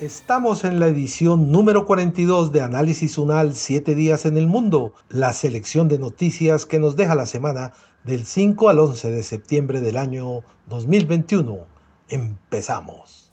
Estamos en la edición número 42 de Análisis Unal 7 días en el mundo, la selección de noticias que nos deja la semana del 5 al 11 de septiembre del año 2021. Empezamos.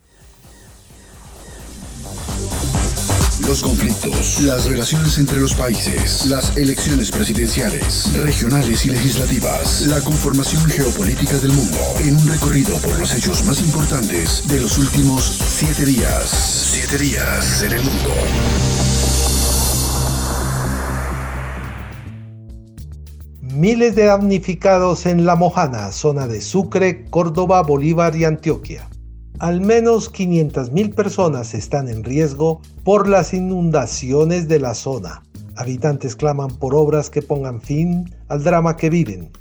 Los conflictos, las relaciones entre los países, las elecciones presidenciales, regionales y legislativas, la conformación geopolítica del mundo, en un recorrido por los hechos más importantes de los últimos siete días. Siete días en el mundo. Miles de damnificados en La Mojana, zona de Sucre, Córdoba, Bolívar y Antioquia. Al menos 500.000 personas están en riesgo por las inundaciones de la zona. Habitantes claman por obras que pongan fin al drama que viven.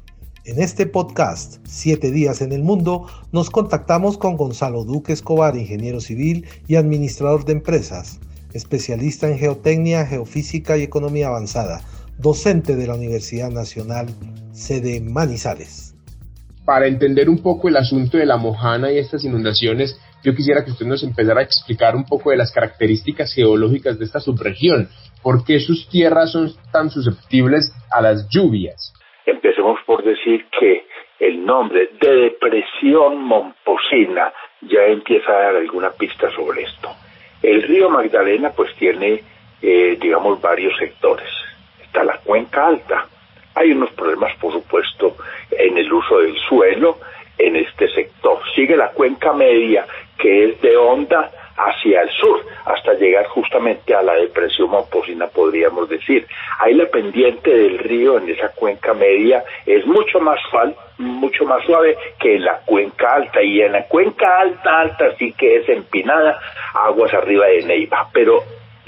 En este podcast, Siete días en el mundo, nos contactamos con Gonzalo Duque Escobar, ingeniero civil y administrador de empresas, especialista en geotecnia, geofísica y economía avanzada, docente de la Universidad Nacional, sede Manizales para entender un poco el asunto de la mojana y estas inundaciones, yo quisiera que usted nos empezara a explicar un poco de las características geológicas de esta subregión. ¿Por qué sus tierras son tan susceptibles a las lluvias? Empecemos por decir que el nombre de depresión momposina ya empieza a dar alguna pista sobre esto. El río Magdalena pues tiene, eh, digamos, varios sectores. Está la cuenca alta, hay unos problemas, por supuesto, en el uso del suelo en este sector. Sigue la cuenca media, que es de onda hacia el sur, hasta llegar justamente a la depresión Momposina, podríamos decir. Ahí la pendiente del río en esa cuenca media es mucho más suave, mucho más suave que en la cuenca alta, y en la cuenca alta, alta sí que es empinada, aguas arriba de Neiva, pero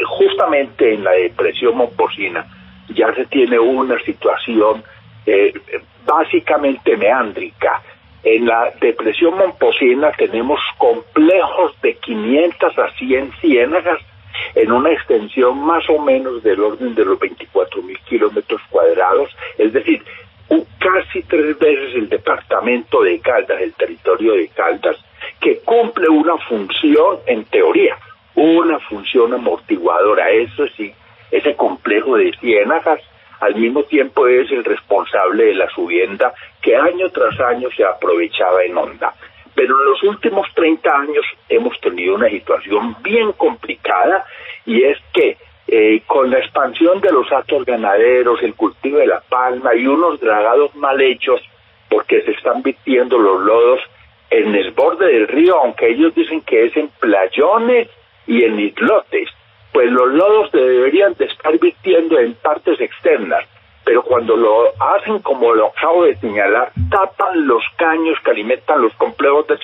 justamente en la depresión Momposina, ya se tiene una situación eh, básicamente meándrica. En la depresión momposina tenemos complejos de 500 a 100 ciénagas en una extensión más o menos del orden de los 24 mil kilómetros cuadrados, es decir, casi tres veces el departamento de Caldas, el territorio de Caldas, que cumple una función, en teoría, una función amortiguadora. Eso sí, ese complejo de ciénagas al mismo tiempo es el responsable de la subienda que año tras año se aprovechaba en onda. Pero en los últimos 30 años hemos tenido una situación bien complicada y es que eh, con la expansión de los actos ganaderos, el cultivo de la palma y unos dragados mal hechos, porque se están vistiendo los lodos en el borde del río, aunque ellos dicen que es en playones y en islotes pues los lodos deberían de estar virtiendo en partes externas, pero cuando lo hacen como lo acabo de señalar, tapan los caños que alimentan los complejos de,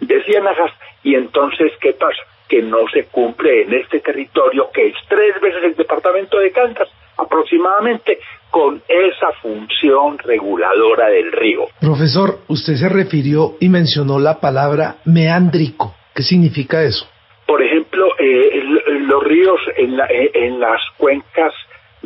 de ciénagas y entonces, ¿qué pasa? Que no se cumple en este territorio, que es tres veces el departamento de Cantas, aproximadamente, con esa función reguladora del río. Profesor, usted se refirió y mencionó la palabra meándrico. ¿Qué significa eso? Por ejemplo, eh, los ríos en, eh, en las cuencas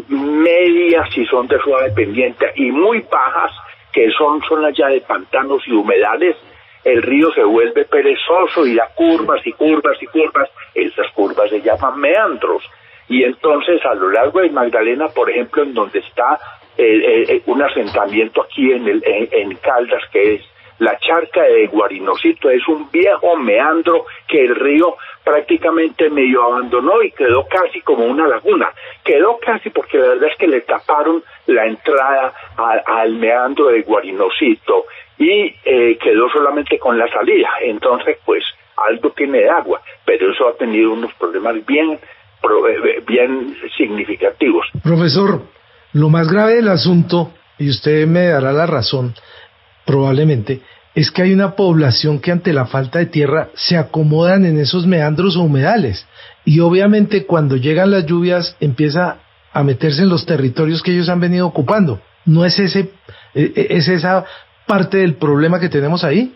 medias, si son de suave pendiente, y muy bajas, que son zonas ya de pantanos y humedales, el río se vuelve perezoso y da curvas y curvas y curvas. Esas curvas se llaman meandros. Y entonces a lo largo de Magdalena, por ejemplo, en donde está eh, eh, un asentamiento aquí en, el, en Caldas, que es la charca de Guarinocito, es un viejo meandro que el río prácticamente medio abandonó y quedó casi como una laguna. Quedó casi porque la verdad es que le taparon la entrada al meandro de Guarinocito y eh, quedó solamente con la salida. Entonces, pues, algo tiene de agua, pero eso ha tenido unos problemas bien, eh, bien significativos. Profesor, lo más grave del asunto, y usted me dará la razón, probablemente, es que hay una población que ante la falta de tierra se acomodan en esos meandros o humedales y obviamente cuando llegan las lluvias empieza a meterse en los territorios que ellos han venido ocupando. ¿No es ese e, e, es esa parte del problema que tenemos ahí?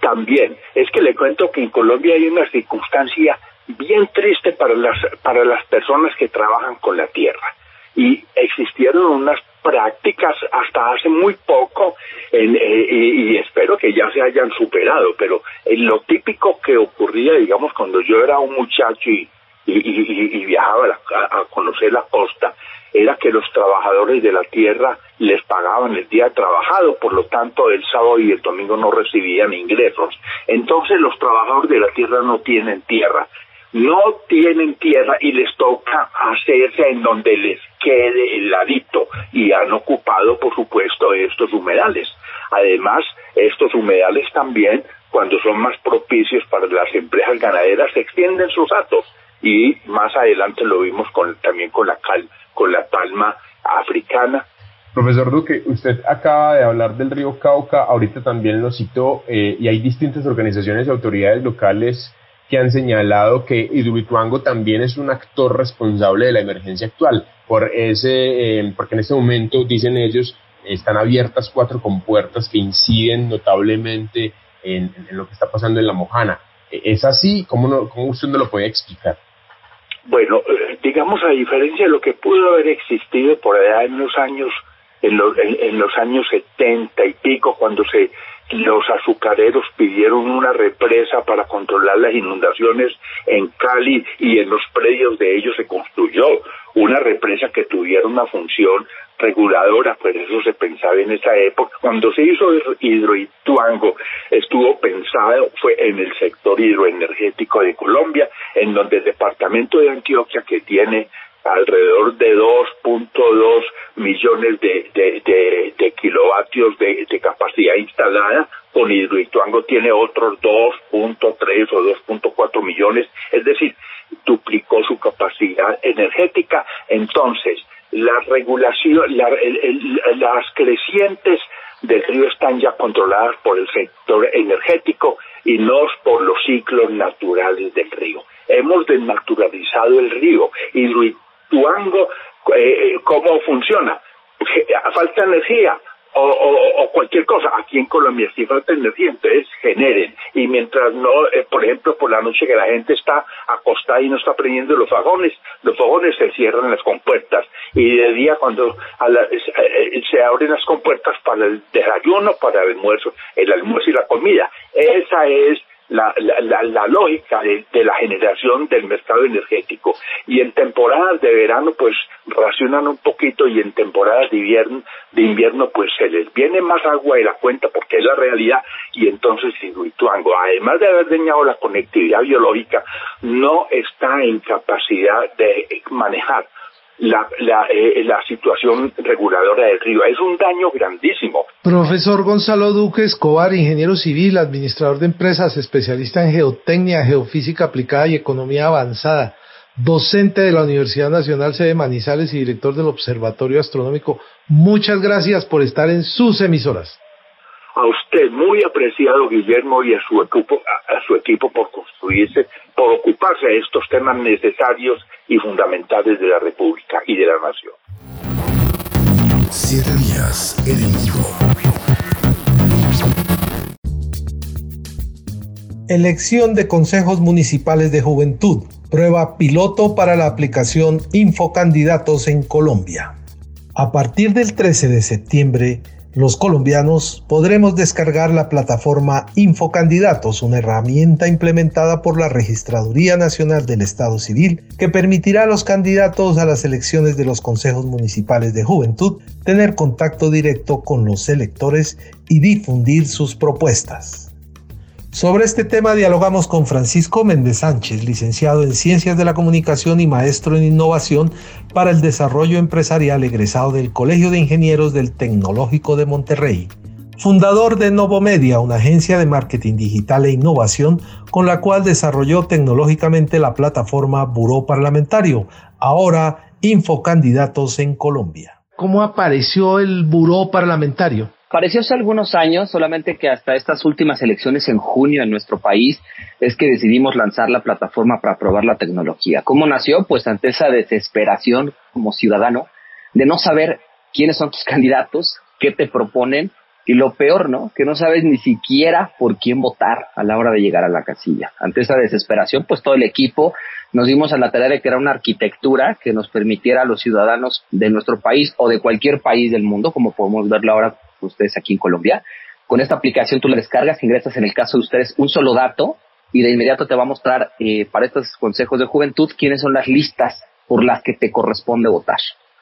También, es que le cuento que en Colombia hay una circunstancia bien triste para las para las personas que trabajan con la tierra y existieron unas prácticas hasta hace muy poco eh, y, espero que ya se hayan superado, pero lo típico que ocurría, digamos, cuando yo era un muchacho y, y viajaba a, conocer la costa, era que los trabajadores de la tierra les pagaban el día trabajado, por lo tanto el sábado y el domingo no recibían ingresos. Entonces los trabajadores de la tierra no tienen tierra, no tienen tierra y les toca hacerse en donde les quede el ladito y han ocupado por supuesto estos humedales. Además, estos humedales también cuando son más propicios para las empresas ganaderas extienden sus atos y más adelante lo vimos con, también con la cal, con la palma africana Profesor Duque, usted acaba de hablar del río Cauca, ahorita también lo citó, eh, y hay distintas organizaciones y autoridades locales que han señalado que Hidroituango también es un actor responsable de la emergencia actual, por ese, eh, porque en este momento, dicen ellos, están abiertas cuatro compuertas que inciden notablemente en, lo que está pasando en la Mojana. ¿Es así? ¿Cómo, no, cómo usted no lo puede explicar? Bueno, eh, digamos a diferencia de lo que pudo haber existido por allá en los años en los, en, los años setenta y pico, cuando se los azucareros pidieron una represa para controlar las inundaciones en Cali y en los predios de ellos se construyó una represa que tuviera una función reguladora, pues eso se pensaba en esa época. Cuando se hizo Hidroituango, estuvo pensado, fue en el sector hidroenergético de Colombia, en donde el departamento de Antioquia, que tiene alrededor de 2.2 millones de, de, kilovatios de, capacidad instalada, con Hidroituango tiene otros 2.3 o 2.4 millones, es decir, duplicó su capacidad energética. Entonces, la regulación, las crecientes del río están ya controladas por el sector energético y no por los ciclos naturales del río. Hemos desnaturalizado el río y Tuango, eh, cómo funciona. Falta energía, o, cualquier cosa. Aquí en Colombia sí falta energía, entonces generen. Y mientras no, eh, por ejemplo, por la noche que la gente está acostada y no está prendiendo los vagones, los vagones se cierran las compuertas. Y de día cuando eh, se abren las compuertas para el desayuno, para el almuerzo, el almuerzo y la comida. Esa es la, la, lógica de, la generación del mercado energético. Y en temporadas de verano, pues racionan un poquito y en temporadas de invierno, de invierno pues se les viene más agua de la cuenta porque es la realidad y entonces Hidroituango, además de haber dañado la conectividad biológica, no está en capacidad de manejar la, eh, la situación reguladora del río. Es un daño grandísimo. Profesor Gonzalo Duque Escobar, ingeniero civil, administrador de empresas, especialista en geotecnia, geofísica aplicada y economía avanzada, docente de la Universidad Nacional Sede Manizales y director del Observatorio Astronómico. Muchas gracias por estar en sus emisoras a usted muy apreciado Guillermo y a su equipo a, su equipo por construirse por ocuparse de estos temas necesarios y fundamentales de la República y de la nación siete días en Elección de consejos municipales de juventud. Prueba piloto para la aplicación Infocandidatos en Colombia. A partir del 13 de septiembre, los colombianos podremos descargar la plataforma Infocandidatos, una herramienta implementada por la Registraduría Nacional del Estado Civil que permitirá a los candidatos a las elecciones de los consejos municipales de juventud tener contacto directo con los electores y difundir sus propuestas. Sobre este tema dialogamos con Francisco Méndez Sánchez, licenciado en Ciencias de la Comunicación y maestro en Innovación para el Desarrollo Empresarial egresado del Colegio de Ingenieros del Tecnológico de Monterrey. Fundador de Novomedia, una agencia de marketing digital e innovación con la cual desarrolló tecnológicamente la plataforma Buró Parlamentario, ahora Infocandidatos en Colombia. ¿Cómo apareció el Buró Parlamentario? Pareció hace algunos años, solamente que hasta estas últimas elecciones en junio en nuestro país es que decidimos lanzar la plataforma para probar la tecnología. ¿Cómo nació? Pues ante esa desesperación como ciudadano de no saber quiénes son tus candidatos, qué te proponen y lo peor, ¿no? Que no sabes ni siquiera por quién votar a la hora de llegar a la casilla. Ante esa desesperación, pues todo el equipo nos dimos a la tarea de crear una arquitectura que nos permitiera a los ciudadanos de nuestro país o de cualquier país del mundo, como podemos verlo ahora ustedes aquí en Colombia. Con esta aplicación tú la descargas, ingresas en el caso de ustedes un solo dato y de inmediato te va a mostrar eh, para estos consejos de juventud quiénes son las listas por las que te corresponde votar.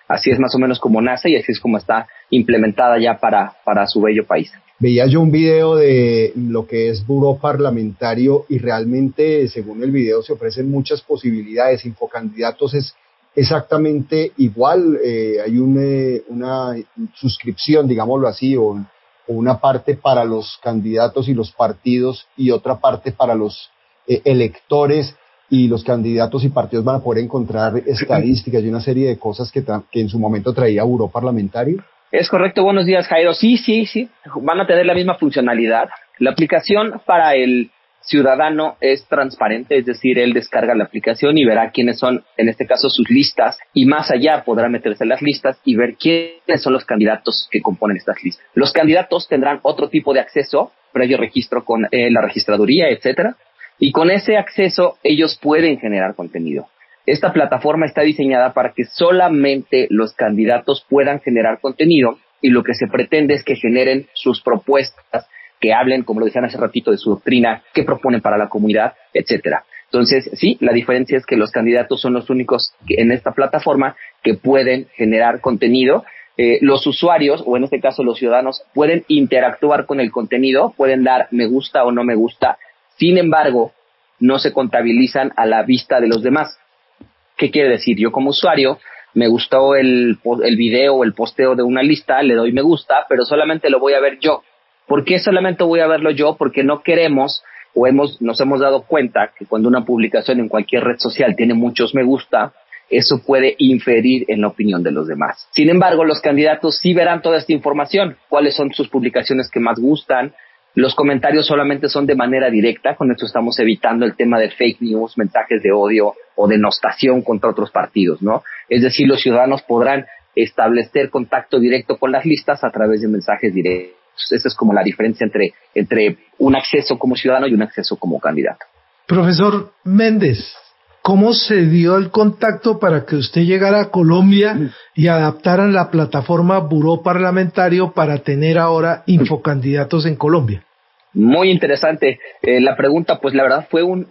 Así es más o menos como nace y así es como está implementada ya para, para su bello país. Veía yo un video de lo que es buró parlamentario y realmente, según el video, se ofrecen muchas posibilidades. Infocandidatos es exactamente igual. Eh, hay eh, una suscripción, digámoslo así, o, o, una parte para los candidatos y los partidos y otra parte para los eh, electores y los candidatos y partidos van a poder encontrar estadísticas y una serie de cosas que, que en su momento traía Buró Parlamentario. Es correcto, buenos días Jairo. Sí, sí, sí, van a tener la misma funcionalidad. La aplicación para el ciudadano es transparente, es decir, él descarga la aplicación y verá quiénes son, en este caso, sus listas y más allá podrá meterse en las listas y ver quiénes son los candidatos que componen estas listas. Los candidatos tendrán otro tipo de acceso, previo registro con eh, la registraduría, etcétera, y con ese acceso ellos pueden generar contenido. Esta plataforma está diseñada para que solamente los candidatos puedan generar contenido y lo que se pretende es que generen sus propuestas, que hablen, como lo decían hace ratito, de su doctrina, qué proponen para la comunidad, etcétera. Entonces, sí, la diferencia es que los candidatos son los únicos en esta plataforma que pueden generar contenido. Eh, los usuarios, o en este caso los ciudadanos, pueden interactuar con el contenido, pueden dar me gusta o no me gusta, sin embargo, no se contabilizan a la vista de los demás. ¿Qué quiere decir? Yo como usuario me gustó el, el video o el posteo de una lista, le doy me gusta, pero solamente lo voy a ver yo. ¿Por qué solamente voy a verlo yo? Porque no queremos o hemos, nos hemos dado cuenta que cuando una publicación en cualquier red social tiene muchos me gusta, eso puede inferir en la opinión de los demás. Sin embargo, los candidatos sí verán toda esta información, cuáles son sus publicaciones que más gustan, los comentarios solamente son de manera directa, con esto estamos evitando el tema de fake news, mensajes de odio o denostación contra otros partidos, ¿no? Es decir, los ciudadanos podrán establecer contacto directo con las listas a través de mensajes directos. Esa es como la diferencia entre, entre un acceso como ciudadano y un acceso como candidato. Profesor Méndez, ¿Cómo se dio el contacto para que usted llegara a Colombia y adaptaran la plataforma Buró Parlamentario para tener ahora infocandidatos en Colombia? Muy interesante. Eh, la pregunta, pues la verdad fue un,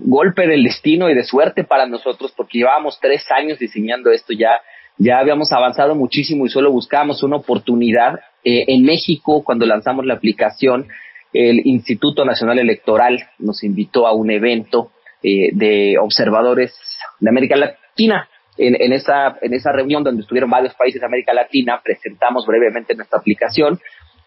golpe del destino y de suerte para nosotros porque llevábamos tres años diseñando esto ya. Ya habíamos avanzado muchísimo y solo buscábamos una oportunidad. Eh, en México, cuando lanzamos la aplicación, el Instituto Nacional Electoral nos invitó a un evento eh, de observadores de América Latina. En, en, esa, en esa reunión donde estuvieron varios países de América Latina, presentamos brevemente nuestra aplicación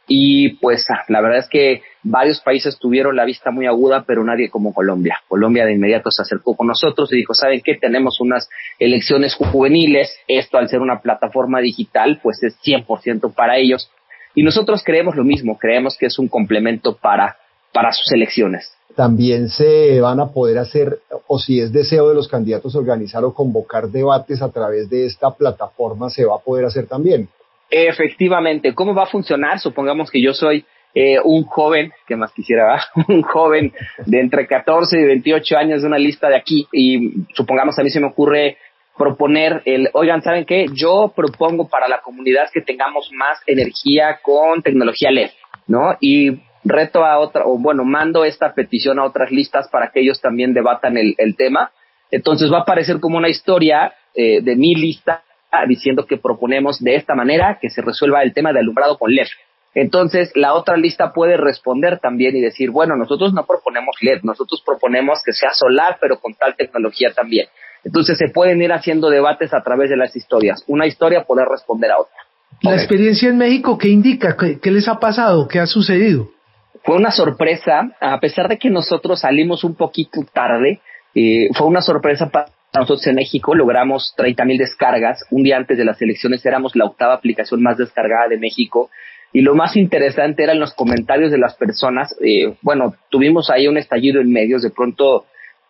y pues ah, la verdad es que varios países tuvieron la vista muy aguda, pero nadie como Colombia. Colombia de inmediato se acercó con nosotros y dijo, ¿saben qué? Tenemos unas elecciones juveniles, esto al ser una plataforma digital, pues es 100% para ellos. Y nosotros creemos lo mismo, creemos que es un complemento para, para sus elecciones también se van a poder hacer, o si es deseo de los candidatos organizar o convocar debates a través de esta plataforma, se va a poder hacer también. Efectivamente, ¿cómo va a funcionar? Supongamos que yo soy eh, un joven, que más quisiera, un joven de entre 14 y 28 años de una lista de aquí, y supongamos a mí se me ocurre proponer el, oigan, ¿saben qué? Yo propongo para la comunidad que tengamos más energía con tecnología LED, ¿no? Y reto a otra, o bueno, mando esta petición a otras listas para que ellos también debatan el, tema. Entonces va a aparecer como una historia eh, de mi lista diciendo que proponemos de esta manera que se resuelva el tema de alumbrado con LED. Entonces la otra lista puede responder también y decir, bueno, nosotros no proponemos LED, nosotros proponemos que sea solar, pero con tal tecnología también. Entonces se pueden ir haciendo debates a través de las historias. Una historia puede responder a otra. La experiencia en México, ¿qué indica? ¿Qué les ha pasado? ¿Qué ha sucedido? fue una sorpresa, a pesar de que nosotros salimos un poquito tarde, eh, fue una sorpresa para nosotros en México, logramos 30 mil descargas, un día antes de las elecciones éramos la octava aplicación más descargada de México, y lo más interesante eran los comentarios de las personas. Eh, bueno, tuvimos ahí un estallido en medios, de pronto,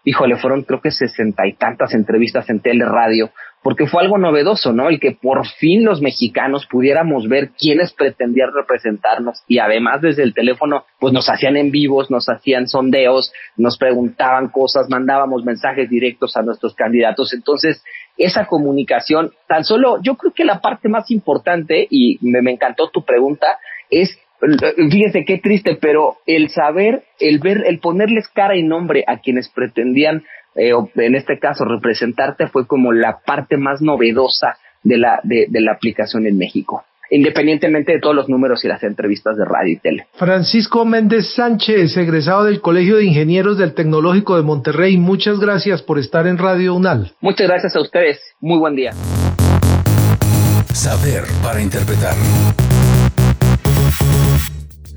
híjole, fueron creo que sesenta y tantas entrevistas en tele, radio, porque fue algo novedoso, ¿no? El que por fin los mexicanos pudiéramos ver quiénes pretendían representarnos y además desde el teléfono, pues nos hacían en vivos, nos hacían sondeos, nos preguntaban cosas, mandábamos mensajes directos a nuestros candidatos. Entonces, esa comunicación, tan solo, yo creo que la parte más importante, y me, me encantó tu pregunta, es fíjense qué triste, pero el saber, el ver, el ponerles cara y nombre a quienes pretendían eh, en este caso representarte fue como la parte más novedosa de la, de, la aplicación en México independientemente de todos los números y las entrevistas de radio y tele. Francisco Méndez Sánchez, egresado del Colegio de Ingenieros del Tecnológico de Monterrey, muchas gracias por estar en Radio UNAL. Muchas gracias a ustedes, muy buen día. Saber para interpretar.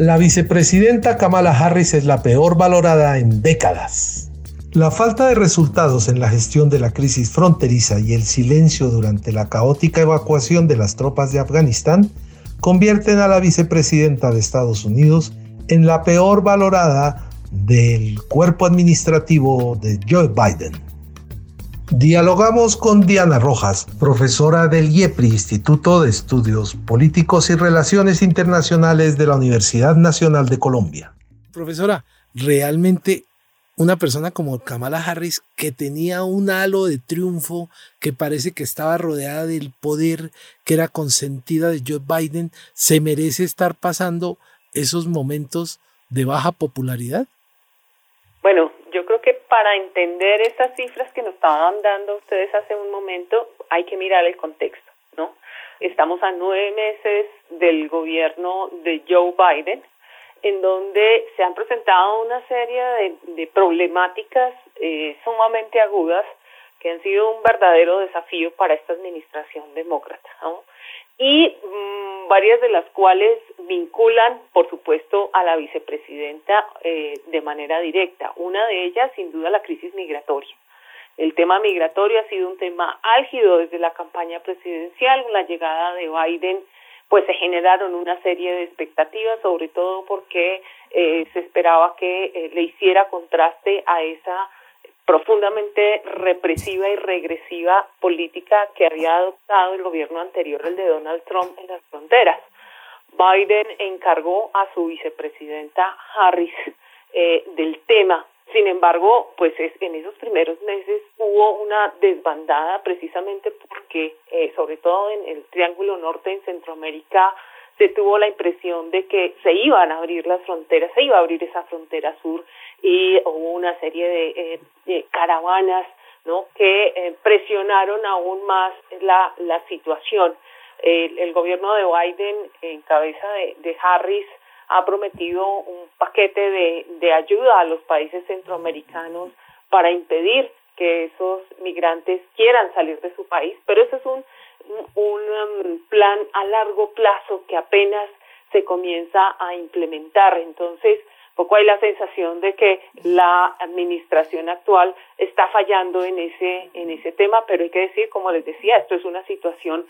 La vicepresidenta Kamala Harris es la peor valorada en décadas. La falta de resultados en la gestión de la crisis fronteriza y el silencio durante la caótica evacuación de las tropas de Afganistán convierten a la vicepresidenta de Estados Unidos en la peor valorada del cuerpo administrativo de Joe Biden. Dialogamos con Diana Rojas, profesora del IEPRI, Instituto de Estudios Políticos y Relaciones Internacionales de la Universidad Nacional de Colombia. Profesora, realmente una persona como Kamala Harris que tenía un halo de triunfo, que parece que estaba rodeada del poder, que era consentida de Joe Biden, ¿se merece estar pasando esos momentos de baja popularidad? Bueno, para entender estas cifras que nos estaban dando ustedes hace un momento, hay que mirar el contexto, ¿no? Estamos a nueve meses del gobierno de Joe Biden en donde se han presentado una serie de, problemáticas eh, sumamente agudas que han sido un verdadero desafío para esta administración demócrata. Y mm, varias de las cuales vinculan, por supuesto, a la vicepresidenta eh, de manera directa. Una de ellas, sin duda, la crisis migratoria. El tema migratorio ha sido un tema álgido desde la campaña presidencial, la llegada de Biden pues se generaron una serie de expectativas, sobre todo porque eh, se esperaba que eh, le hiciera contraste a esa profundamente represiva y regresiva política que había adoptado el gobierno anterior, el de Donald Trump, en las fronteras. Biden encargó a su vicepresidenta Harris eh, del tema sin embargo, pues es, en esos primeros meses hubo una desbandada precisamente porque, eh, sobre todo en el Triángulo Norte en Centroamérica, se tuvo la impresión de que se iban a abrir las fronteras, se iba a abrir esa frontera sur y hubo una serie de, eh, caravanas ¿no? que eh, presionaron aún más la, situación. El, gobierno de Biden, en cabeza de, de Harris, ha prometido un paquete de, de ayuda a los países centroamericanos para impedir que esos migrantes quieran salir de su país, pero eso es un, un, um, plan a largo plazo que apenas se comienza a implementar. Entonces, poco hay la sensación de que la administración actual está fallando en ese en ese tema, pero hay que decir, como les decía, esto es una situación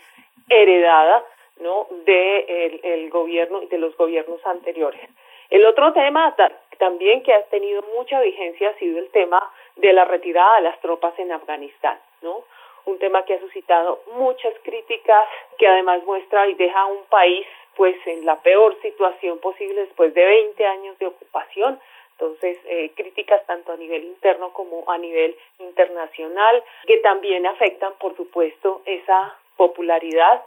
heredada ¿no? de el, gobierno y de los gobiernos anteriores. El otro tema también que ha tenido mucha vigencia ha sido el tema de la retirada de las tropas en Afganistán, ¿no? Un tema que ha suscitado muchas críticas, que además muestra y deja a un país pues en la peor situación posible después de 20 años de ocupación. Entonces, eh, críticas tanto a nivel interno como a nivel internacional, que también afectan, por supuesto, esa popularidad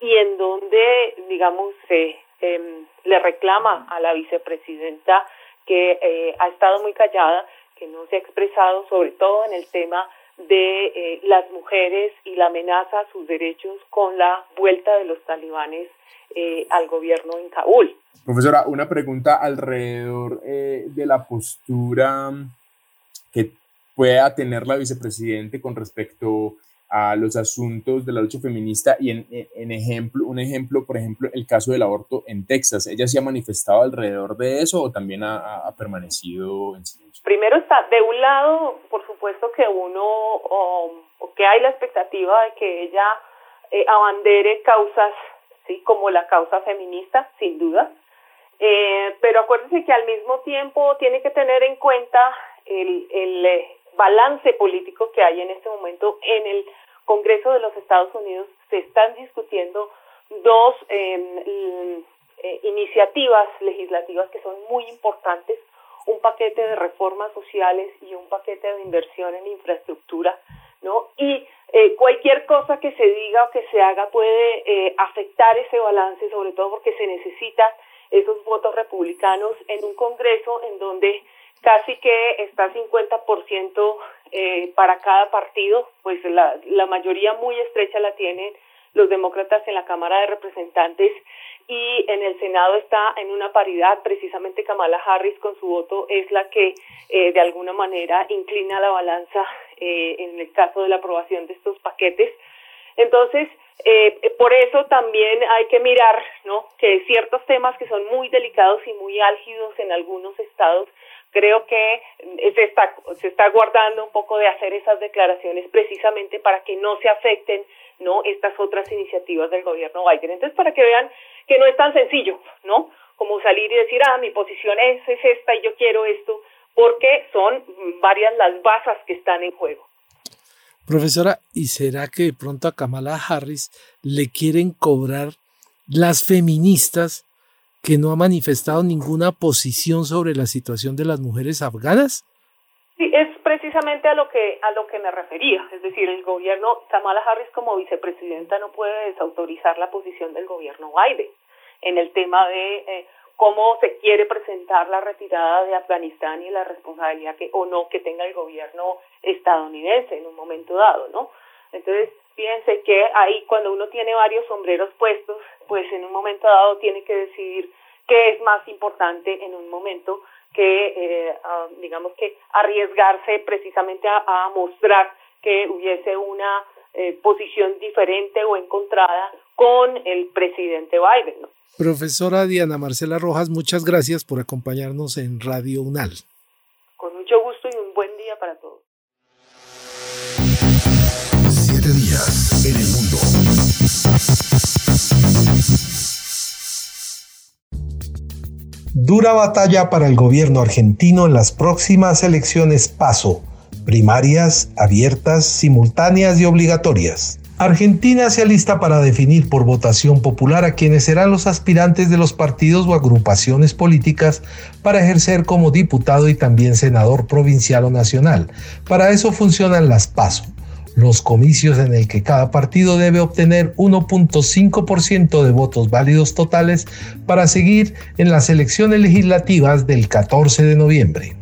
y en donde, digamos, se em, le reclama a la vicepresidenta que eh, ha estado muy callada, que no se ha expresado sobre todo en el tema de eh, las mujeres y la amenaza a sus derechos con la vuelta de los talibanes eh, al gobierno en Kabul. Profesora, una pregunta alrededor de la postura que pueda tener la vicepresidente con respecto a los asuntos de la lucha feminista y en, en, ejemplo, un ejemplo, por ejemplo, el caso del aborto en Texas. ¿Ella se ha manifestado alrededor de eso o también ha, permanecido en silencio? Primero está, de un lado, por supuesto que uno, o, que hay la expectativa de que ella eh, abandere causas ¿sí? como la causa feminista, sin duda. Eh, pero acuérdense que al mismo tiempo tiene que tener en cuenta el, el eh, balance político que hay en este momento en el Congreso de los Estados Unidos. Se están discutiendo dos em, eh, iniciativas legislativas que son muy importantes, un paquete de reformas sociales y un paquete de inversión en infraestructura, ¿no? Y eh, cualquier cosa que se diga o que se haga puede eh, afectar ese balance, sobre todo porque se necesitan esos votos republicanos en un Congreso en donde casi que está 50% eh, para cada partido, pues la, la mayoría muy estrecha la tienen los demócratas en la Cámara de Representantes y en el Senado está en una paridad. Precisamente Kamala Harris con su voto es la que eh, de alguna manera inclina la balanza eh, en el caso de la aprobación de estos paquetes. Entonces, eh, por eso también hay que mirar ¿no? que ciertos temas que son muy delicados y muy álgidos en algunos estados creo que se está, se está guardando un poco de hacer esas declaraciones precisamente para que no se afecten no estas otras iniciativas del gobierno Biden. Entonces, para que vean que no es tan sencillo, ¿no? Como salir y decir, ah, mi posición es, es esta y yo quiero esto, porque son varias las basas que están en juego. Profesora, ¿y será que de pronto a Kamala Harris le quieren cobrar las feministas que no ha manifestado ninguna posición sobre la situación de las mujeres afganas? Sí, es precisamente a lo que a lo que me refería, es decir, el gobierno Kamala Harris como vicepresidenta no puede desautorizar la posición del gobierno Biden en el tema de eh, cómo se quiere presentar la retirada de Afganistán y la responsabilidad que o no que tenga el gobierno estadounidense en un momento dado, ¿no? Entonces, fíjense que ahí cuando uno tiene varios sombreros puestos, pues en un momento dado tiene que decidir qué es más importante en un momento que, eh, digamos que, arriesgarse precisamente a, mostrar que hubiese una eh, posición diferente o encontrada con el presidente Biden. Profesora Diana Marcela Rojas, muchas gracias por acompañarnos en Radio UNAL. Con mucho gusto y un buen día para todos. En el mundo. Dura batalla para el gobierno argentino en las próximas elecciones PASO, primarias, abiertas, simultáneas y obligatorias. Argentina se alista para definir por votación popular a quienes serán los aspirantes de los partidos o agrupaciones políticas para ejercer como diputado y también senador provincial o nacional. Para eso funcionan las PASO, los comicios en el que cada partido debe obtener 1.5% de votos válidos totales para seguir en las elecciones legislativas del 14 de noviembre.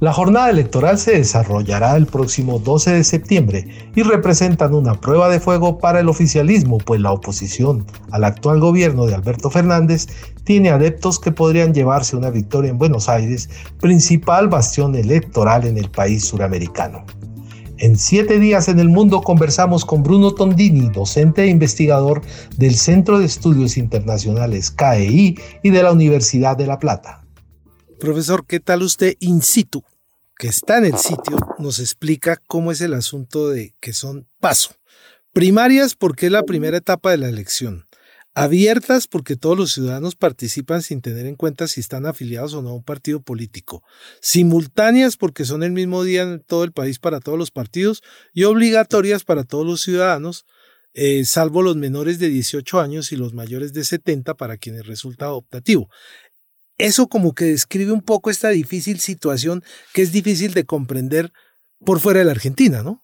La jornada electoral se desarrollará el próximo 12 de septiembre y representan una prueba de fuego para el oficialismo, pues la oposición al actual gobierno de Alberto Fernández tiene adeptos que podrían llevarse una victoria en Buenos Aires, principal bastión electoral en el país suramericano. En siete días en el mundo conversamos con Bruno Tondini, docente e investigador del Centro de Estudios Internacionales KEI y de la Universidad de La Plata. Profesor, ¿qué tal usted in situ? Que está en el sitio, nos explica cómo es el asunto de que son paso. Primarias porque es la primera etapa de la elección abiertas porque todos los ciudadanos participan sin tener en cuenta si están afiliados o no a un partido político, simultáneas porque son el mismo día en todo el país para todos los partidos y obligatorias para todos los ciudadanos, eh, salvo los menores de 18 años y los mayores de 70 para quienes resulta optativo. Eso como que describe un poco esta difícil situación que es difícil de comprender por fuera de la Argentina, ¿no?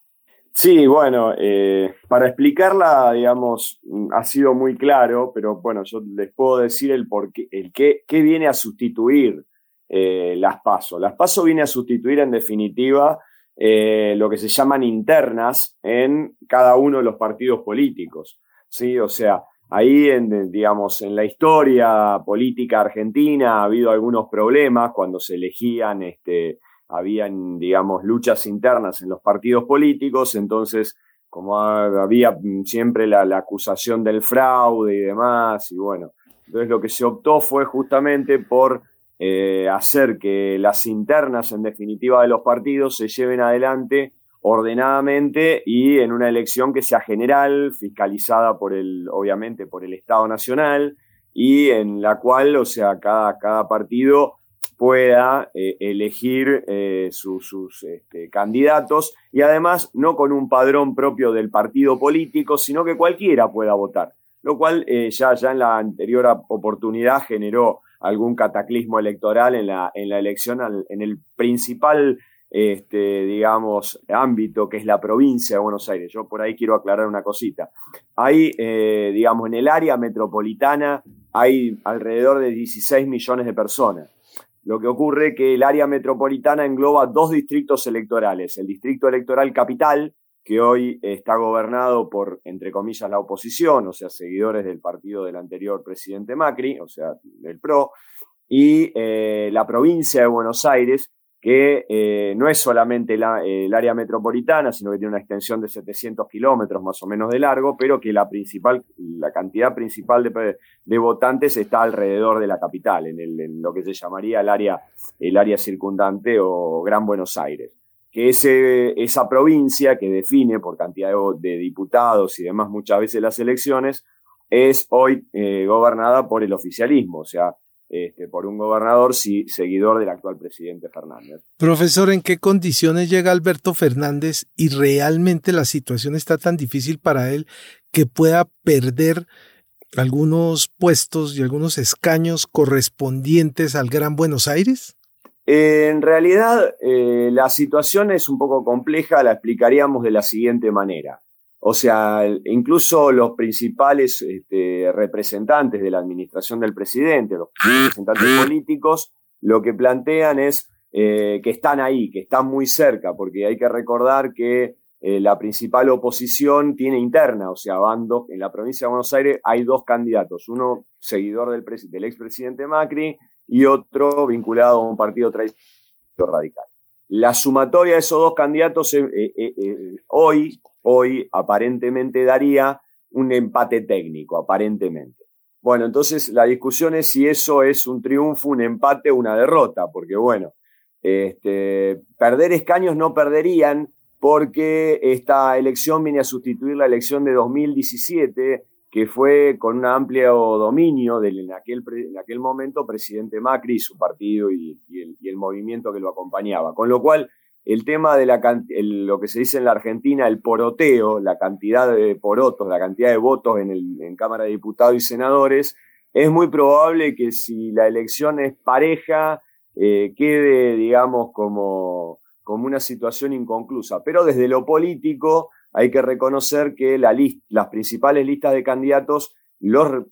Sí, bueno, eh, para explicarla, digamos, mm, ha sido muy claro, pero bueno, yo les puedo decir el por qué, el qué, viene a sustituir eh, las PASO. Las PASO viene a sustituir, en definitiva, eh, lo que se llaman internas en cada uno de los partidos políticos. ¿sí? O sea, ahí, en, digamos, en la historia política argentina ha habido algunos problemas cuando se elegían este, habían, digamos, luchas internas en los partidos políticos, entonces, como había siempre la, acusación del fraude y demás, y bueno, entonces lo que se optó fue justamente por eh, hacer que las internas, en definitiva, de los partidos se lleven adelante ordenadamente y en una elección que sea general, fiscalizada por el, obviamente, por el Estado Nacional y en la cual, o sea, cada, cada partido pueda eh, elegir eh, sus este, candidatos y además no con un padrón propio del partido político, sino que cualquiera pueda votar, lo cual eh, ya, ya en la anterior oportunidad generó algún cataclismo electoral en la, en la elección en el principal este, digamos, ámbito que es la provincia de Buenos Aires. Yo por ahí quiero aclarar una cosita. Hay, digamos, en el área metropolitana hay alrededor de 16 millones de personas. Lo que ocurre es que el área metropolitana engloba dos distritos electorales. El distrito electoral capital, que hoy está gobernado por, entre comillas, la oposición, o sea, seguidores del partido del anterior presidente Macri, o sea, del PRO, y eh, la provincia de Buenos Aires, que eh, no es solamente el área metropolitana, sino que tiene una extensión de 700 kilómetros más o menos de largo, pero que la principal, la cantidad principal de, votantes está alrededor de la capital, en, lo que se llamaría el área, el área circundante o Gran Buenos Aires. Que ese, esa provincia que define por cantidad de, diputados y demás muchas veces las elecciones, es hoy eh, gobernada por el oficialismo, o sea, este, por un gobernador sí, seguidor del actual presidente Fernández. Profesor, ¿en qué condiciones llega Alberto Fernández y realmente la situación está tan difícil para él que pueda perder algunos puestos y algunos escaños correspondientes al Gran Buenos Aires? en realidad, eh, la situación es un poco compleja, la explicaríamos de la siguiente manera. O sea, incluso los principales este, representantes de la administración del presidente, los representantes políticos, lo que plantean es eh, que están ahí, que están muy cerca, porque hay que recordar que eh, la principal oposición tiene interna, o sea, van en la provincia de Buenos Aires hay dos candidatos, uno seguidor del, del expresidente Macri y otro vinculado a un partido tradicional radical. La sumatoria de esos dos candidatos eh, hoy hoy aparentemente daría un empate técnico, aparentemente. Bueno, entonces la discusión es si eso es un triunfo, un empate o una derrota, porque bueno, este, perder escaños no perderían porque esta elección viene a sustituir la elección de 2017, que fue con un amplio dominio en aquel, en aquel momento presidente Macri su partido y, el, movimiento que lo acompañaba. Con lo cual, el tema de lo que se dice en la Argentina, el poroteo, la cantidad de porotos, la cantidad de votos en, el, Cámara de Diputados y Senadores, es muy probable que si la elección es pareja, eh, quede, digamos, como, como una situación inconclusa. Pero desde lo político hay que reconocer que la las principales listas de candidatos, los,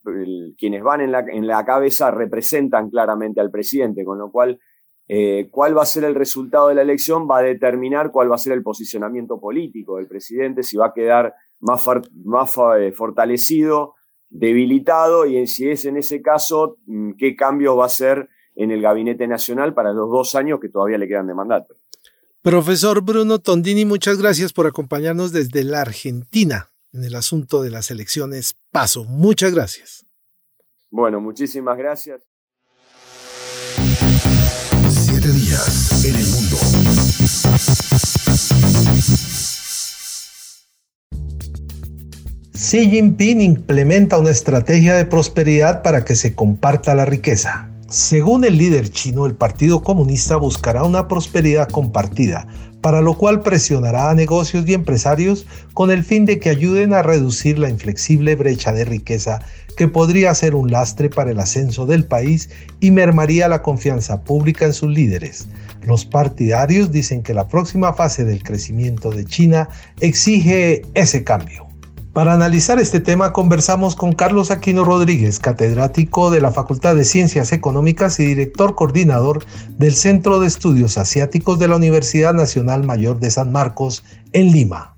quienes van en la, en la cabeza representan claramente al presidente, con lo cual eh, cuál va a ser el resultado de la elección va a determinar cuál va a ser el posicionamiento político del presidente, si va a quedar más, más eh, fortalecido, debilitado y si es en ese caso, mm, qué cambio va a ser en el gabinete nacional para los dos años que todavía le quedan de mandato. Profesor Bruno Tondini, muchas gracias por acompañarnos desde la Argentina en el asunto de las elecciones Paso. Muchas gracias. Bueno, muchísimas gracias días en el mundo. Xi Jinping implementa una estrategia de prosperidad para que se comparta la riqueza. Según el líder chino, el Partido Comunista buscará una prosperidad compartida, para lo cual presionará a negocios y empresarios con el fin de que ayuden a reducir la inflexible brecha de riqueza que podría ser un lastre para el ascenso del país y mermaría la confianza pública en sus líderes. Los partidarios dicen que la próxima fase del crecimiento de China exige ese cambio. Para analizar este tema conversamos con Carlos Aquino Rodríguez, catedrático de la Facultad de Ciencias Económicas y director coordinador del Centro de Estudios Asiáticos de la Universidad Nacional Mayor de San Marcos en Lima.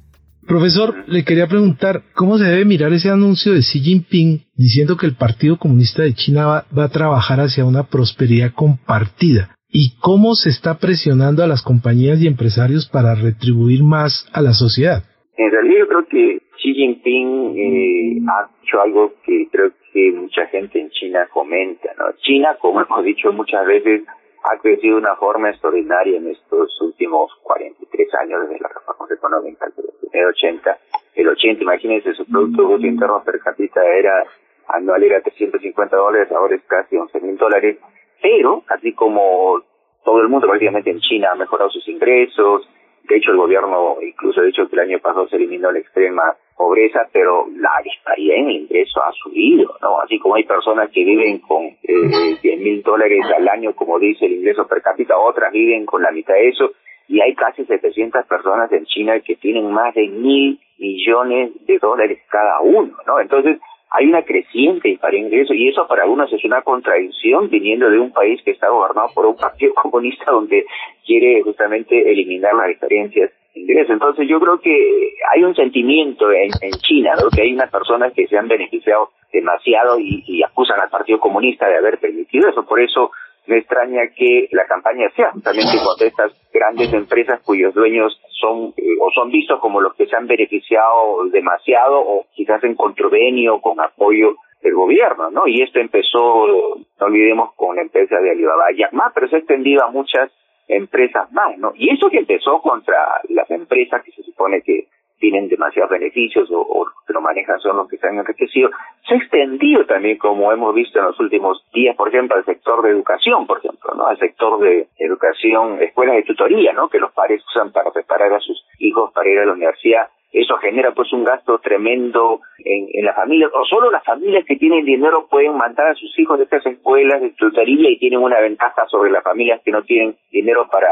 Profesor, le quería preguntar cómo se debe mirar ese anuncio de Xi Jinping diciendo que el Partido Comunista de China va, va, a trabajar hacia una prosperidad compartida y cómo se está presionando a las compañías y empresarios para retribuir más a la sociedad. En realidad yo creo que Xi Jinping eh, ha hecho algo que creo que mucha gente en China comenta, ¿no? China, como hemos dicho muchas veces, ha crecido de una forma extraordinaria en estos últimos 43 años desde la reforma económica del 80. El 80, imagínense, su Producto Bruto Interno per cápita era anual era 350 dólares, ahora es casi 11 mil dólares, pero así como todo el mundo prácticamente en China ha mejorado sus ingresos, de hecho el gobierno incluso ha dicho que el año pasado se eliminó la extrema pobreza, pero la disparidad en ingreso ha subido, ¿no? Así como hay personas que viven con eh, 10 mil dólares al año, como dice el ingreso per cápita, otras viven con la mitad de eso, y hay casi 700 personas en China que tienen más de mil millones de dólares cada uno, ¿no? Entonces, hay una creciente disparidad en ingresos y eso para algunos es una contradicción viniendo de un país que está gobernado por un partido comunista donde quiere justamente eliminar las diferencias Entonces yo creo que hay un sentimiento en, en China, ¿no? que hay unas personas que se han beneficiado demasiado y, acusan al Partido Comunista de haber permitido eso. Por eso me extraña que la campaña sea justamente contra estas grandes empresas cuyos dueños son eh, o son vistos como los que se han beneficiado demasiado o quizás en controvenio con apoyo del gobierno, ¿no? Y esto empezó, no olvidemos, con la empresa de Alibaba Jack Ma, pero se ha extendido a muchas empresas más, ¿no? Y eso que empezó contra las empresas que se supone que tienen demasiados beneficios o, que lo manejan son los que se han enriquecido, se ha extendido también, como hemos visto en los últimos días, por ejemplo, al sector de educación, por ejemplo, ¿no? Al sector de educación, escuelas de tutoría, ¿no? Que los padres usan para preparar a sus hijos para ir a la universidad eso genera pues un gasto tremendo en, en las familias, o solo las familias que tienen dinero pueden mandar a sus hijos de estas escuelas de tutoría y tienen una ventaja sobre las familias que no tienen dinero para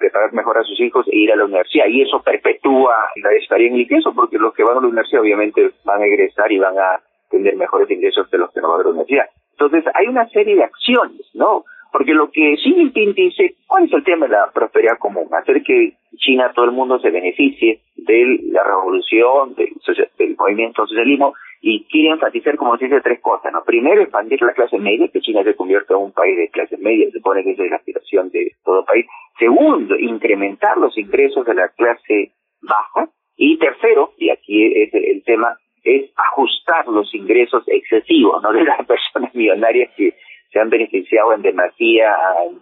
preparar mejor a sus hijos e ir a la universidad. Y eso perpetúa la disparidad en ingresos, porque los que van a la universidad obviamente van a egresar y van a tener mejores ingresos que los que no van a la universidad. Entonces hay una serie de acciones, ¿no? Porque lo que Xi Jinping dice, ¿cuál es el tema de la prosperidad común? Hacer que China, todo el mundo se beneficie de la revolución, del, del movimiento socialismo, y quiere enfatizar, como se dice, tres cosas. ¿no? Primero, expandir la clase media, que China se convierta en un país de clase media, se supone que esa es la aspiración de todo país. Segundo, incrementar los ingresos de la clase baja. Y tercero, y aquí es el, tema, es ajustar los ingresos excesivos ¿no? de las personas millonarias que se han beneficiado en demasía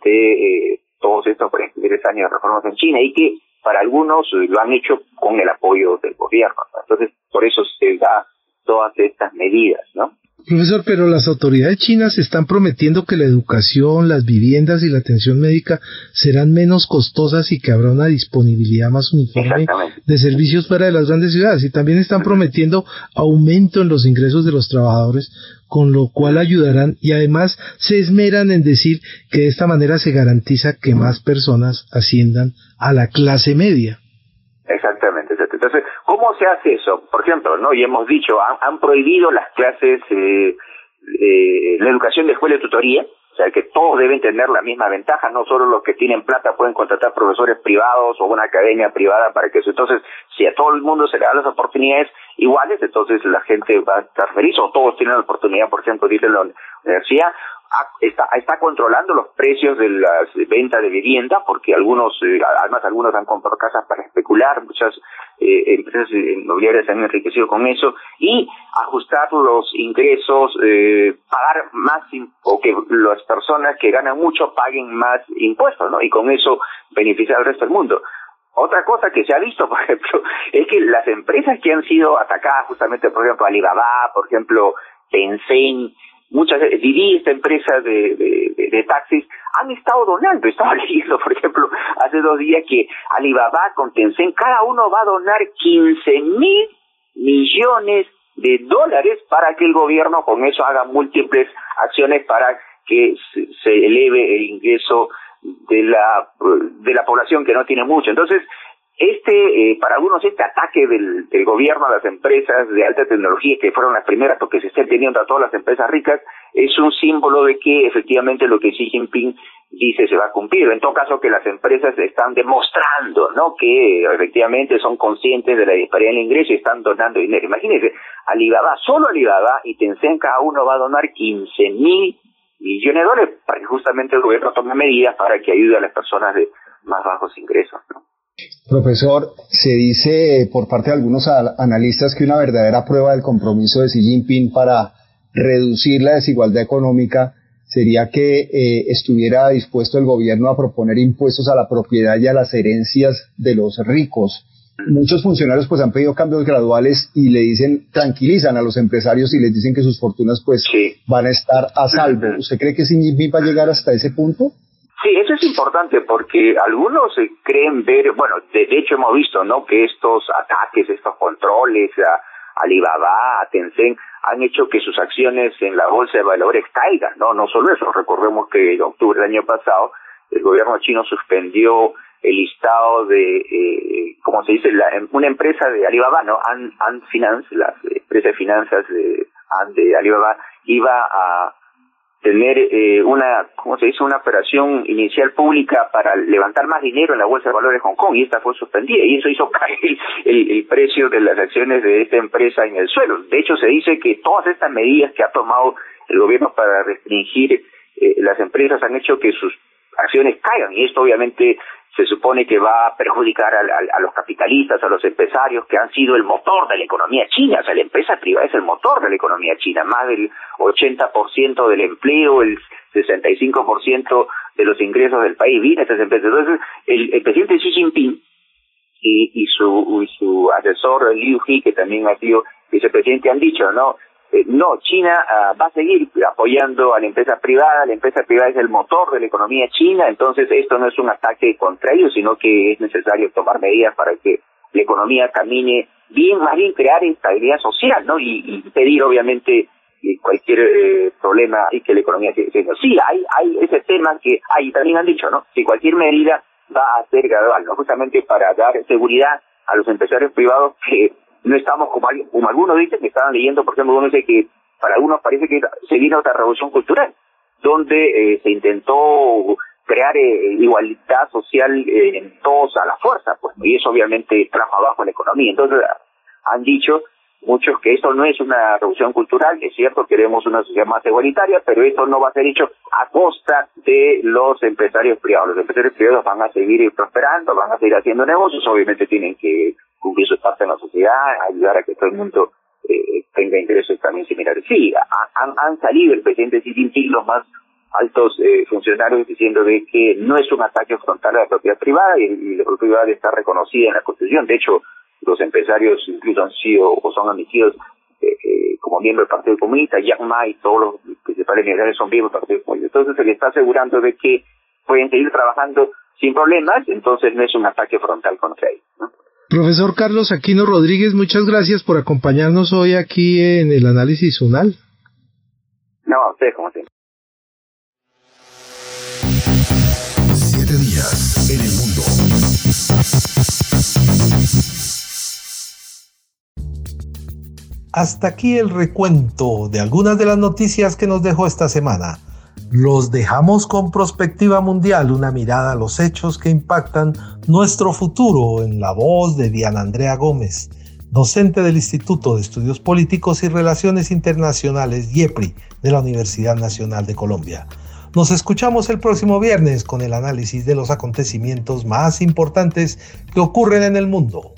de eh, todos estos tres años de reformas en China y que para algunos lo han hecho con el apoyo del gobierno. Entonces, por eso se da todas estas medidas, ¿no? Profesor, pero las autoridades chinas están prometiendo que la educación, las viviendas y la atención médica serán menos costosas y que habrá una disponibilidad más uniforme de servicios fuera de las grandes ciudades. Y también están prometiendo aumento en los ingresos de los trabajadores, con lo cual ayudarán y además se esmeran en decir que de esta manera se garantiza que más personas asciendan a la clase media. Exactamente. Entonces, ¿cómo se hace eso? Por ejemplo, ¿no? Y hemos dicho, han, prohibido las clases, eh, eh, la educación de escuela y tutoría, o sea, que todos deben tener la misma ventaja, no solo los que tienen plata pueden contratar profesores privados o una academia privada para que eso. Entonces, si a todo el mundo se le da las oportunidades iguales, entonces la gente va a estar feliz o todos tienen la oportunidad, por ejemplo, a la universidad está, está controlando los precios de las ventas de vivienda porque algunos, eh, además algunos han comprado casas para especular, muchas eh, empresas inmobiliarias se han enriquecido con eso y ajustar los ingresos, eh, pagar más o que las personas que ganan mucho paguen más impuestos, ¿no? Y con eso beneficiar al resto del mundo. Otra cosa que se ha visto, por ejemplo, es que las empresas que han sido atacadas, justamente, por ejemplo, Alibaba, por ejemplo, Tencent, muchas Didi, esta empresa de, de, de, taxis, han estado donando. Estaba leyendo, por ejemplo, hace dos días que Alibaba con Tencent, cada uno va a donar 15 mil millones de dólares para que el gobierno con eso haga múltiples acciones para que se eleve el ingreso de la de la población que no tiene mucho. Entonces, este, eh, para algunos, este ataque del, gobierno a las empresas de alta tecnología, que fueron las primeras porque se estén teniendo a todas las empresas ricas, es un símbolo de que efectivamente lo que Xi Jinping dice se va a cumplir. En todo caso, que las empresas están demostrando, ¿no? Que efectivamente son conscientes de la disparidad en el ingreso y están donando dinero. Imagínense, Alibaba, solo Alibaba y Tencent cada uno va a donar 15 mil millones de dólares para que justamente el gobierno tome medidas para que ayude a las personas de más bajos ingresos, ¿no? Profesor, se dice por parte de algunos analistas que una verdadera prueba del compromiso de Xi Jinping para reducir la desigualdad económica sería que eh, estuviera dispuesto el gobierno a proponer impuestos a la propiedad y a las herencias de los ricos. Muchos funcionarios pues han pedido cambios graduales y le dicen, tranquilizan a los empresarios y les dicen que sus fortunas pues van a estar a salvo. ¿Usted cree que Xi va a llegar hasta ese punto? Sí, eso es importante porque algunos creen ver, bueno, de, hecho hemos visto, ¿no? Que estos ataques, estos controles a Alibaba, a Tencent, han hecho que sus acciones en la bolsa de valores caigan, ¿no? No solo eso, recordemos que en octubre del año pasado el gobierno chino suspendió el listado de, eh, como se dice, la, una empresa de Alibaba, ¿no? An, An Finance, la empresa de finanzas de, de Alibaba, iba a tener eh, una, ¿cómo se dice?, una operación inicial pública para levantar más dinero en la Bolsa de Valores de Hong Kong y esta fue suspendida y eso hizo caer el, el, precio de las acciones de esta empresa en el suelo. De hecho, se dice que todas estas medidas que ha tomado el gobierno para restringir eh, las empresas han hecho que sus acciones caigan y esto obviamente se supone que va a perjudicar a, a, los capitalistas, a los empresarios que han sido el motor de la economía china. O sea, la empresa privada es el motor de la economía china. Más del 80% del empleo, el 65% de los ingresos del país viene a estas empresas. Entonces, el, presidente Xi Jinping y, y, su, y su asesor Liu He, que también ha sido vicepresidente, han dicho, ¿no? Eh, no, China ah, va a seguir apoyando a la empresa privada, la empresa privada es el motor de la economía china, entonces esto no es un ataque contra ellos, sino que es necesario tomar medidas para que la economía camine bien, más bien crear estabilidad social, ¿no? Y, pedir, obviamente, eh, cualquier eh, problema y que la economía siga Sí, hay, hay ese tema que hay, también han dicho, ¿no? Que cualquier medida va a ser gradual, ¿no? Justamente para dar seguridad a los empresarios privados que no estamos como, como algunos dicen, que estaban leyendo, por ejemplo, uno dice que para algunos parece que se vino otra revolución cultural, donde eh, se intentó crear eh, igualdad social en todos a la fuerza, pues, y eso obviamente trajo abajo la economía. Entonces, han dicho muchos que esto no es una revolución cultural, es cierto, queremos una sociedad más igualitaria, pero esto no va a ser hecho a costa de los empresarios privados. Los empresarios privados van a seguir prosperando, van a seguir haciendo negocios, obviamente tienen que cumplir su parte en la sociedad, ayudar a que todo el mundo eh, tenga intereses también similares. Sí, han, han salido el presidente Xi Jinping los más altos eh, funcionarios diciendo de que no es un ataque frontal a la propiedad privada y, la propiedad privada está reconocida en la Constitución. De hecho, los empresarios incluso han sido o son admitidos eh, eh, como miembros del Partido Comunista, Yang Ma y todos los principales empresarios son miembros del Partido Comunista. Entonces se le está asegurando de que pueden seguir trabajando sin problemas, entonces no es un ataque frontal contra ellos. ¿no? Profesor Carlos Aquino Rodríguez, muchas gracias por acompañarnos hoy aquí en el análisis UNAL. No, a usted, como siempre. Siete días en el mundo. Hasta aquí el recuento de algunas de las noticias que nos dejó esta semana. Los dejamos con Prospectiva Mundial, una mirada a los hechos que impactan nuestro futuro en la voz de Diana Andrea Gómez, docente del Instituto de Estudios Políticos y Relaciones Internacionales IEPRI de la Universidad Nacional de Colombia. Nos escuchamos el próximo viernes con el análisis de los acontecimientos más importantes que ocurren en el mundo.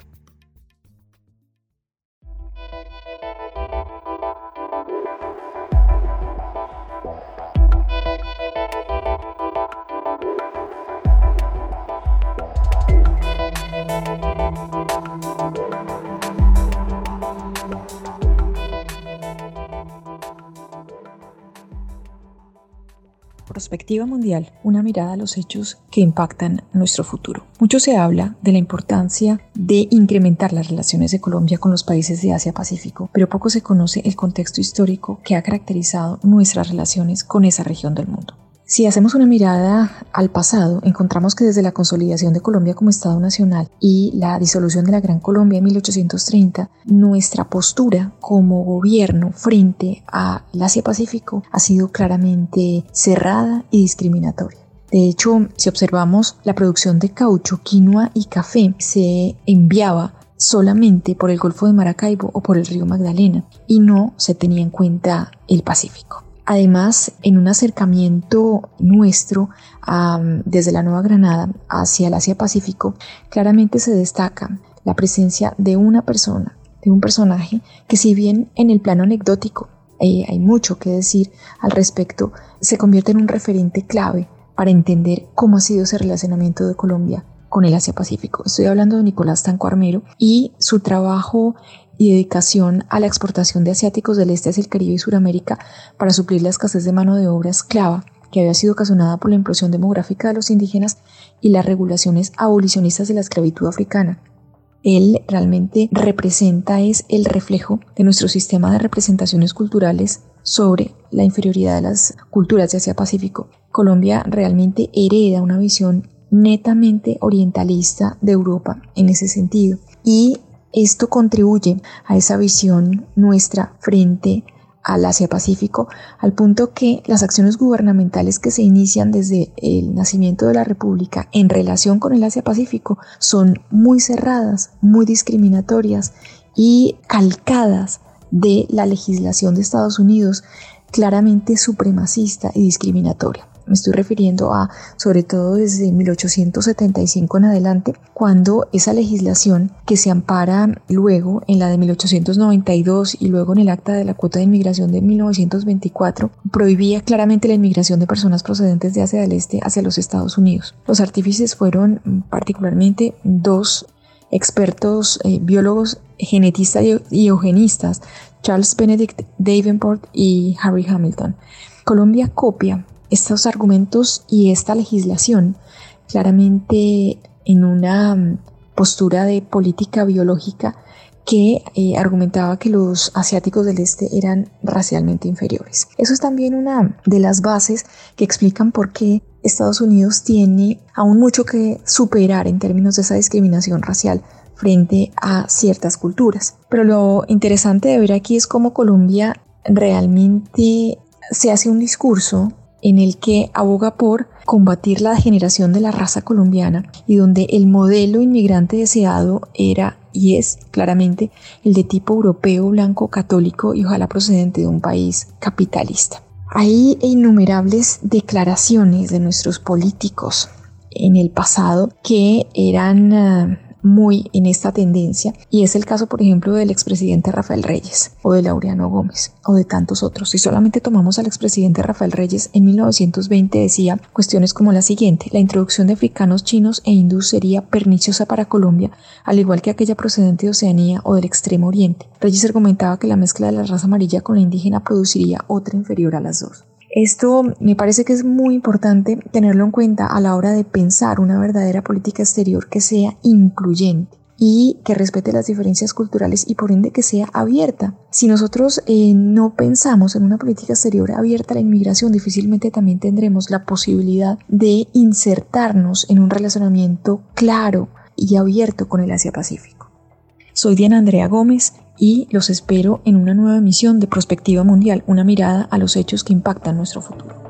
Perspectiva Mundial, una mirada a los hechos que impactan nuestro futuro. Mucho se habla de la importancia de incrementar las relaciones de Colombia con los países de Asia-Pacífico, pero poco se conoce el contexto histórico que ha caracterizado nuestras relaciones con esa región del mundo. Si hacemos una mirada al pasado, encontramos que desde la consolidación de Colombia como Estado Nacional y la disolución de la Gran Colombia en 1830, nuestra postura como gobierno frente al Asia-Pacífico ha sido claramente cerrada y discriminatoria. De hecho, si observamos la producción de caucho, quinoa y café, se enviaba solamente por el Golfo de Maracaibo o por el río Magdalena y no se tenía en cuenta el Pacífico. Además, en un acercamiento nuestro desde la Nueva Granada hacia el Asia-Pacífico, claramente se destaca la presencia de una persona, de un personaje que si bien en el plano anecdótico eh, hay mucho que decir al respecto, se convierte en un referente clave para entender cómo ha sido ese relacionamiento de Colombia con el Asia-Pacífico. Estoy hablando de Nicolás Tanco Armero y su trabajo y dedicación a la exportación de asiáticos del este hacia el Caribe y Sudamérica para suplir la escasez de mano de obra esclava que había sido ocasionada por la implosión demográfica de los indígenas y las regulaciones abolicionistas de la esclavitud africana. Él realmente representa, es el reflejo de nuestro sistema de representaciones culturales sobre la inferioridad de las culturas de Asia Pacífico. Colombia realmente hereda una visión netamente orientalista de Europa en ese sentido y esto contribuye a esa visión nuestra frente al Asia-Pacífico, al punto que las acciones gubernamentales que se inician desde el nacimiento de la República en relación con el Asia-Pacífico son muy cerradas, muy discriminatorias y calcadas de la legislación de Estados Unidos claramente supremacista y discriminatoria. Me estoy refiriendo a, sobre todo desde 1875 en adelante, cuando esa legislación que se ampara luego en la de 1892 y luego en el acta de la cuota de inmigración de 1924, prohibía claramente la inmigración de personas procedentes de Asia del Este hacia los Estados Unidos. Los artífices fueron mm, particularmente dos expertos eh, biólogos genetistas y eugenistas, Charles Benedict Davenport y Harry Hamilton. Colombia copia estos argumentos y esta legislación claramente en una mm, postura de política biológica que eh, argumentaba que los asiáticos del este eran racialmente inferiores. Eso es también una de las bases que explican por qué Estados Unidos tiene aún mucho que superar en términos de esa discriminación racial frente a ciertas culturas. Pero lo interesante de ver aquí es cómo Colombia realmente se hace un discurso en el que aboga por combatir la degeneración de la raza colombiana y donde el modelo inmigrante deseado era y es claramente el de tipo europeo, blanco, católico y ojalá procedente de un país capitalista. Hay innumerables declaraciones de nuestros políticos en el pasado que eran ah, muy en esta tendencia y es el caso por ejemplo del expresidente Rafael Reyes o de Laureano Gómez o de tantos otros. Si solamente tomamos al expresidente Rafael Reyes en 1920 decía cuestiones como la siguiente, la introducción de africanos, chinos e hindús sería perniciosa para Colombia, al igual que aquella procedente de Oceanía o del Extremo Oriente. Reyes argumentaba que la mezcla de la raza amarilla con la indígena produciría otra inferior a las dos. Esto me parece que es muy importante tenerlo en cuenta a la hora de pensar una verdadera política exterior que sea incluyente y que respete las diferencias culturales y por ende que sea abierta. Si nosotros eh, no pensamos en una política exterior abierta a la inmigración, difícilmente también tendremos la posibilidad de insertarnos en un relacionamiento claro y abierto con el Asia Pacífico. Soy Diana Andrea Gómez y los espero en una nueva emisión de Prospectiva Mundial, una mirada a los hechos que impactan nuestro futuro.